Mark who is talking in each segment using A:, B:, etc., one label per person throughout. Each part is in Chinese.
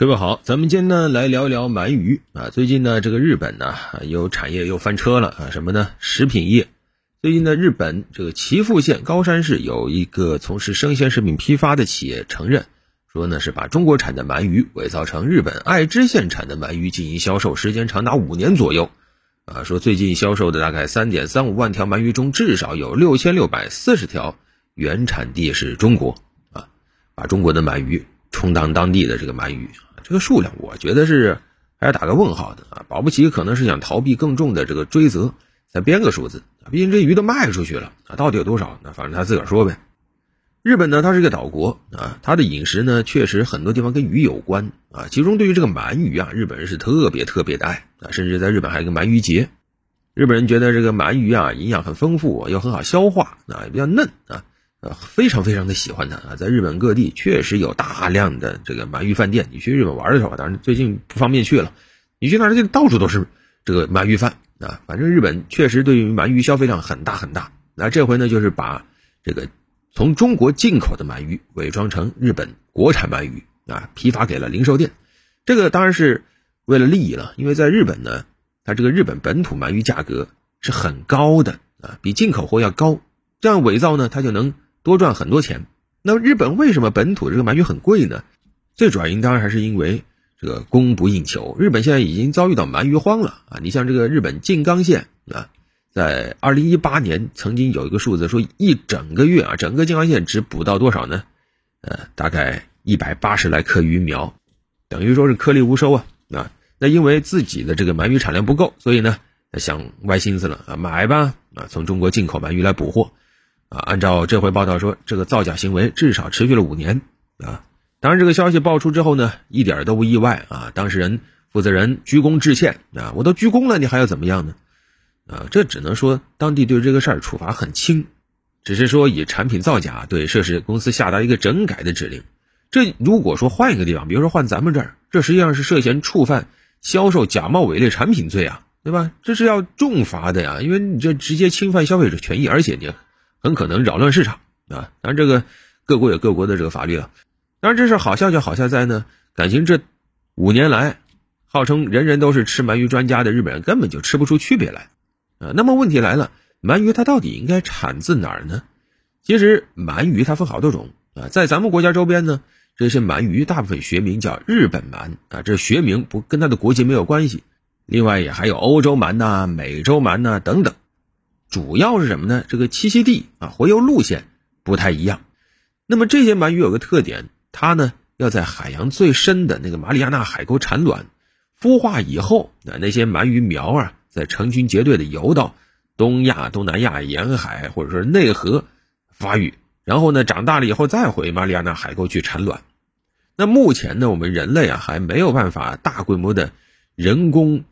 A: 各位好，咱们今天呢来聊一聊鳗鱼啊。最近呢，这个日本呢有产业又翻车了啊，什么呢？食品业。最近呢，日本这个岐阜县高山市有一个从事生鲜食品批发的企业承认，说呢是把中国产的鳗鱼伪造成日本爱知县产的鳗鱼进行销售，时间长达五年左右。啊，说最近销售的大概三点三五万条鳗鱼中，至少有六千六百四十条原产地是中国啊，把中国的鳗鱼充当当地的这个鳗鱼。这个数量，我觉得是还要打个问号的啊！保不齐可能是想逃避更重的这个追责，再编个数字啊！毕竟这鱼都卖出去了啊，到底有多少？那反正他自个儿说呗。日本呢，它是一个岛国啊，它的饮食呢，确实很多地方跟鱼有关啊。其中对于这个鳗鱼啊，日本人是特别特别的爱啊，甚至在日本还有个鳗鱼节。日本人觉得这个鳗鱼啊，营养很丰富，又很好消化啊，也比较嫩啊。呃，非常非常的喜欢它啊，在日本各地确实有大量的这个鳗鱼饭店。你去日本玩的时候，当然最近不方便去了。你去那儿，就到处都是这个鳗鱼饭啊。反正日本确实对于鳗鱼消费量很大很大。那这回呢，就是把这个从中国进口的鳗鱼伪装成日本国产鳗鱼啊，批发给了零售店。这个当然是为了利益了，因为在日本呢，它这个日本本土鳗鱼价格是很高的啊，比进口货要高。这样伪造呢，它就能。多赚很多钱。那日本为什么本土这个鳗鱼很贵呢？最主要应当还是因为这个供不应求。日本现在已经遭遇到鳗鱼荒了啊！你像这个日本静冈县啊，在二零一八年曾经有一个数字说，一整个月啊，整个静冈县只捕到多少呢？呃，大概一百八十来颗鱼苗，等于说是颗粒无收啊啊！那因为自己的这个鳗鱼产量不够，所以呢，想歪心思了啊，买吧啊，从中国进口鳗鱼来补货。啊，按照这回报道说，这个造假行为至少持续了五年啊。当然，这个消息爆出之后呢，一点都不意外啊。当事人、负责人鞠躬致歉啊，我都鞠躬了，你还要怎么样呢？啊，这只能说当地对这个事儿处罚很轻，只是说以产品造假对涉事公司下达一个整改的指令。这如果说换一个地方，比如说换咱们这儿，这实际上是涉嫌触犯销售假冒伪劣产品罪啊，对吧？这是要重罚的呀，因为你这直接侵犯消费者权益，而且你。很可能扰乱市场啊！当然，这个各国有各国的这个法律了。当然，这事好笑就好笑在呢，感情这五年来，号称人人都是吃鳗鱼专家的日本人根本就吃不出区别来啊。那么问题来了，鳗鱼它到底应该产自哪儿呢？其实鳗鱼它分好多种啊，在咱们国家周边呢，这些鳗鱼大部分学名叫日本鳗啊，这学名不跟它的国籍没有关系。另外也还有欧洲鳗呐、美洲鳗呐等等。主要是什么呢？这个栖息地啊，活游路线不太一样。那么这些鳗鱼有个特点，它呢要在海洋最深的那个马里亚纳海沟产卵，孵化以后，那那些鳗鱼苗啊，在成群结队的游到东亚、东南亚沿海或者说内河发育，然后呢长大了以后再回马里亚纳海沟去产卵。那目前呢，我们人类啊还没有办法大规模的人工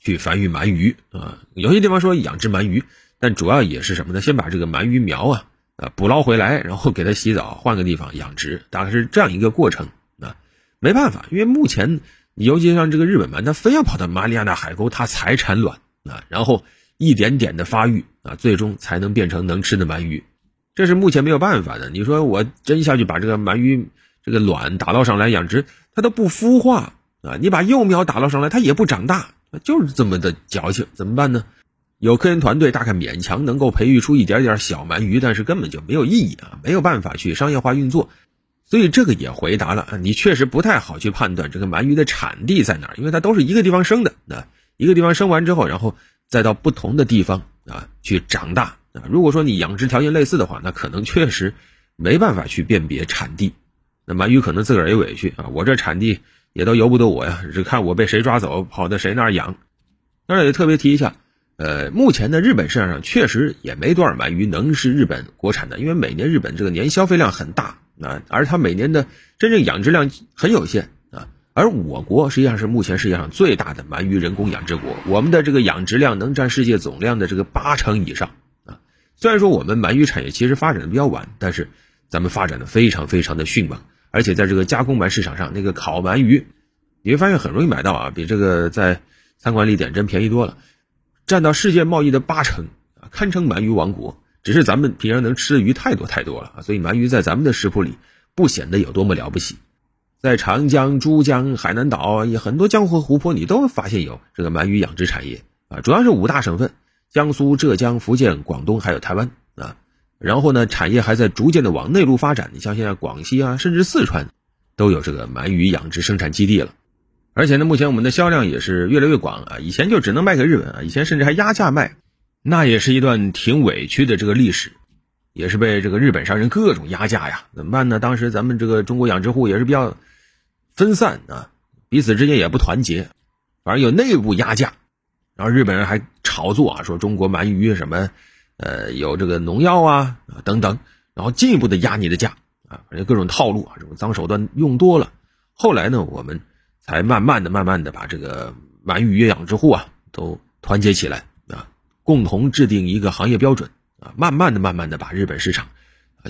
A: 去繁育鳗鱼啊，有些地方说养殖鳗鱼。但主要也是什么呢？先把这个鳗鱼苗啊，啊捕捞回来，然后给它洗澡，换个地方养殖，大概是这样一个过程啊。没办法，因为目前，尤其像这个日本鳗，它非要跑到马里亚纳海沟，它才产卵啊，然后一点点的发育啊，最终才能变成能吃的鳗鱼。这是目前没有办法的。你说我真下去把这个鳗鱼这个卵打捞上来养殖，它都不孵化啊。你把幼苗打捞上来，它也不长大，就是这么的矫情，怎么办呢？有科研团队大概勉强能够培育出一点点小鳗鱼，但是根本就没有意义啊，没有办法去商业化运作，所以这个也回答了，你确实不太好去判断这个鳗鱼的产地在哪儿，因为它都是一个地方生的啊，一个地方生完之后，然后再到不同的地方啊去长大啊。如果说你养殖条件类似的话，那可能确实没办法去辨别产地。那鳗鱼可能自个儿也委屈啊，我这产地也都由不得我呀，只看我被谁抓走，跑到谁那儿养。当然也特别提一下。呃，目前的日本市场上确实也没多少鳗鱼能是日本国产的，因为每年日本这个年消费量很大啊，而它每年的真正养殖量很有限啊。而我国实际上是目前世界上最大的鳗鱼人工养殖国，我们的这个养殖量能占世界总量的这个八成以上啊。虽然说我们鳗鱼产业其实发展的比较晚，但是咱们发展的非常非常的迅猛，而且在这个加工鳗市场上，那个烤鳗鱼你会发现很容易买到啊，比这个在餐馆里点真便宜多了。占到世界贸易的八成啊，堪称鳗鱼王国。只是咱们平常能吃的鱼太多太多了啊，所以鳗鱼在咱们的食谱里不显得有多么了不起。在长江、珠江、海南岛也很多江河湖泊，你都发现有这个鳗鱼养殖产业啊，主要是五大省份：江苏、浙江、福建、广东还有台湾啊。然后呢，产业还在逐渐的往内陆发展。你像现在广西啊，甚至四川，都有这个鳗鱼养殖生产基地了。而且呢，目前我们的销量也是越来越广了啊。以前就只能卖给日本啊，以前甚至还压价卖，那也是一段挺委屈的这个历史，也是被这个日本商人各种压价呀。怎么办呢？当时咱们这个中国养殖户也是比较。分散啊，彼此之间也不团结，反正有内部压价，然后日本人还炒作啊，说中国鳗鱼什么，呃，有这个农药啊等等，然后进一步的压你的价啊，反正各种套路啊，这种脏手段用多了，后来呢，我们才慢慢的、慢慢的把这个鳗鱼养殖户啊都团结起来啊，共同制定一个行业标准啊，慢慢的、慢慢的把日本市场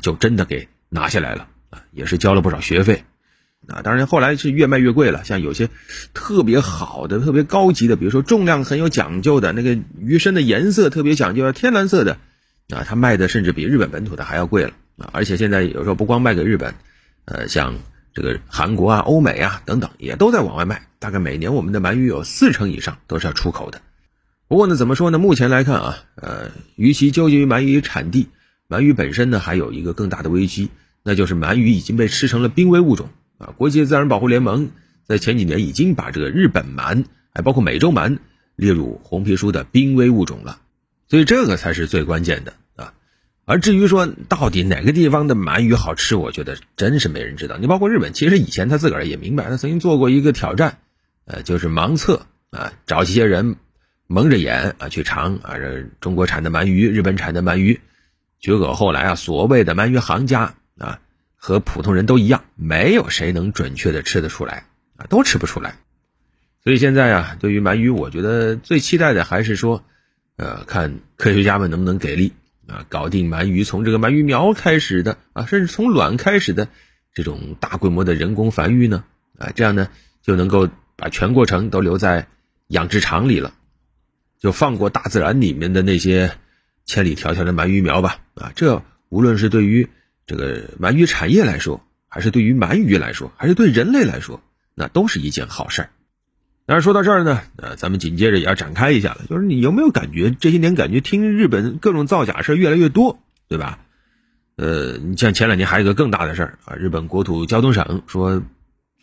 A: 就真的给拿下来了啊，也是交了不少学费。啊，当然后来是越卖越贵了。像有些特别好的、特别高级的，比如说重量很有讲究的那个鱼身的颜色特别讲究，天蓝色的，啊，它卖的甚至比日本本土的还要贵了啊！而且现在有时候不光卖给日本，呃，像这个韩国啊、欧美啊等等，也都在往外卖。大概每年我们的鳗鱼有四成以上都是要出口的。不过呢，怎么说呢？目前来看啊，呃，与其纠结于鳗鱼产地，鳗鱼本身呢还有一个更大的危机，那就是鳗鱼已经被吃成了濒危物种。啊，国际自然保护联盟在前几年已经把这个日本鳗，还包括美洲鳗列入红皮书的濒危物种了，所以这个才是最关键的。而至于说到底哪个地方的鳗鱼好吃，我觉得真是没人知道。你包括日本，其实以前他自个儿也明白，他曾经做过一个挑战，呃，就是盲测啊，找一些人蒙着眼啊去尝啊，这中国产的鳗鱼、日本产的鳗鱼，结果后来啊，所谓的鳗鱼行家啊。和普通人都一样，没有谁能准确的吃得出来啊，都吃不出来。所以现在啊，对于鳗鱼，我觉得最期待的还是说，呃，看科学家们能不能给力啊，搞定鳗鱼从这个鳗鱼苗开始的啊，甚至从卵开始的这种大规模的人工繁育呢啊，这样呢就能够把全过程都留在养殖场里了，就放过大自然里面的那些千里迢迢的鳗鱼苗吧啊，这无论是对于。这个鳗鱼产业来说，还是对于鳗鱼来说，还是对人类来说，那都是一件好事儿。但是说到这儿呢，呃，咱们紧接着也要展开一下了，就是你有没有感觉这些年感觉听日本各种造假事越来越多，对吧？呃，你像前两年还有一个更大的事儿啊，日本国土交通省说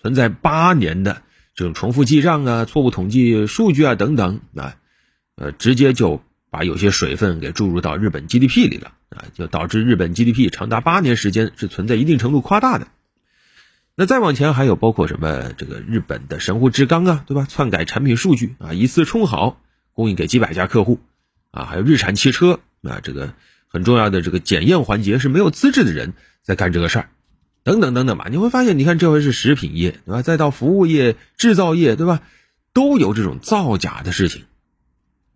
A: 存在八年的这种重复记账啊、错误统计数据啊等等啊，呃，直接就。把有些水分给注入到日本 GDP 里了啊，就导致日本 GDP 长达八年时间是存在一定程度夸大的。那再往前还有包括什么这个日本的神户制钢啊，对吧？篡改产品数据啊，以次充好，供应给几百家客户啊，还有日产汽车啊，这个很重要的这个检验环节是没有资质的人在干这个事儿，等等等等吧。你会发现，你看这回是食品业对吧？再到服务业、制造业对吧？都有这种造假的事情。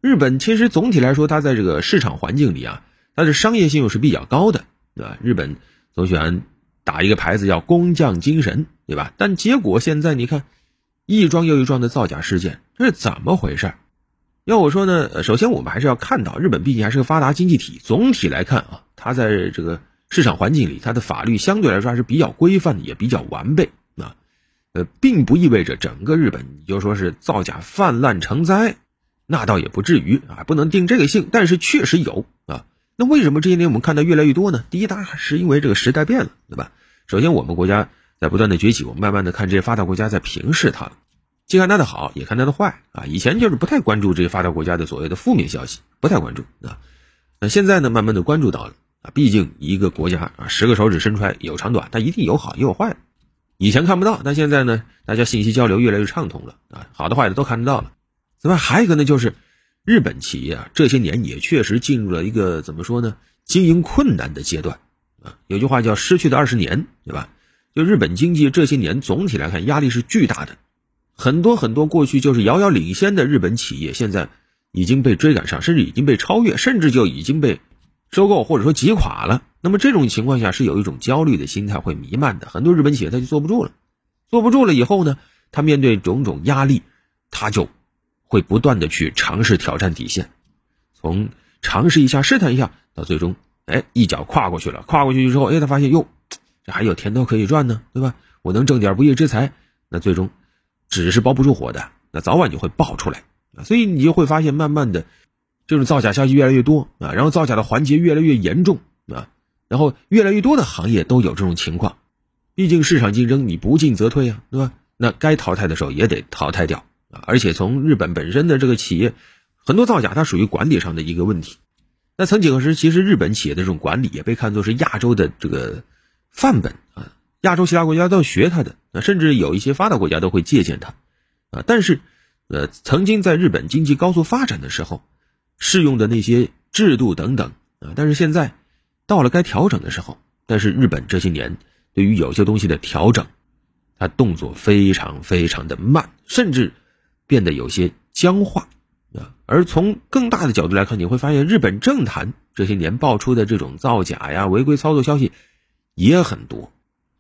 A: 日本其实总体来说，它在这个市场环境里啊，它的商业性又是比较高的，对吧？日本总喜欢打一个牌子叫工匠精神，对吧？但结果现在你看，一桩又一桩的造假事件，这是怎么回事？要我说呢，首先我们还是要看到，日本毕竟还是个发达经济体，总体来看啊，它在这个市场环境里，它的法律相对来说还是比较规范的，也比较完备啊。呃，并不意味着整个日本你就说是造假泛滥成灾。那倒也不至于啊，不能定这个性，但是确实有啊。那为什么这些年我们看到越来越多呢？第一，当然是因为这个时代变了，对吧？首先，我们国家在不断的崛起，我们慢慢的看这些发达国家在平视它，既看它的好，也看它的坏啊。以前就是不太关注这些发达国家的所谓的负面消息，不太关注啊。那现在呢，慢慢的关注到了啊。毕竟一个国家啊，十个手指伸出来有长短，它一定有好也有坏。以前看不到，但现在呢，大家信息交流越来越畅通了啊，好的坏的都看得到了。此外，还有一个呢，就是日本企业啊，这些年也确实进入了一个怎么说呢，经营困难的阶段啊。有句话叫“失去的二十年”，对吧？就日本经济这些年总体来看压力是巨大的，很多很多过去就是遥遥领先的日本企业，现在已经被追赶上，甚至已经被超越，甚至就已经被收购或者说挤垮了。那么这种情况下是有一种焦虑的心态会弥漫的，很多日本企业他就坐不住了，坐不住了以后呢，他面对种种压力，他就。会不断的去尝试挑战底线，从尝试一下试探一下，到最终，哎，一脚跨过去了。跨过去之后，哎，他发现哟，这还有甜头可以赚呢，对吧？我能挣点不义之财，那最终纸是包不住火的，那早晚就会爆出来啊。所以你就会发现，慢慢的这种造假消息越来越多啊，然后造假的环节越来越严重啊，然后越来越多的行业都有这种情况。毕竟市场竞争，你不进则退啊，对吧？那该淘汰的时候也得淘汰掉啊。而且从日本本身的这个企业，很多造假它属于管理上的一个问题。那曾几何时，其实日本企业的这种管理也被看作是亚洲的这个范本啊，亚洲其他国家都要学它的，啊，甚至有一些发达国家都会借鉴它，啊，但是，呃，曾经在日本经济高速发展的时候，适用的那些制度等等啊，但是现在到了该调整的时候，但是日本这些年对于有些东西的调整，它动作非常非常的慢，甚至变得有些僵化。啊，而从更大的角度来看，你会发现日本政坛这些年爆出的这种造假呀、违规操作消息也很多。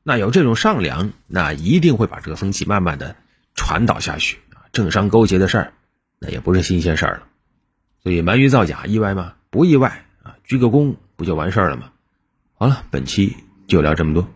A: 那有这种上梁，那一定会把这个风气慢慢的传导下去啊。政商勾结的事儿，那也不是新鲜事儿了。所以鳗鱼造假意外吗？不意外啊，鞠个躬不就完事儿了吗？好了，本期就聊这么多。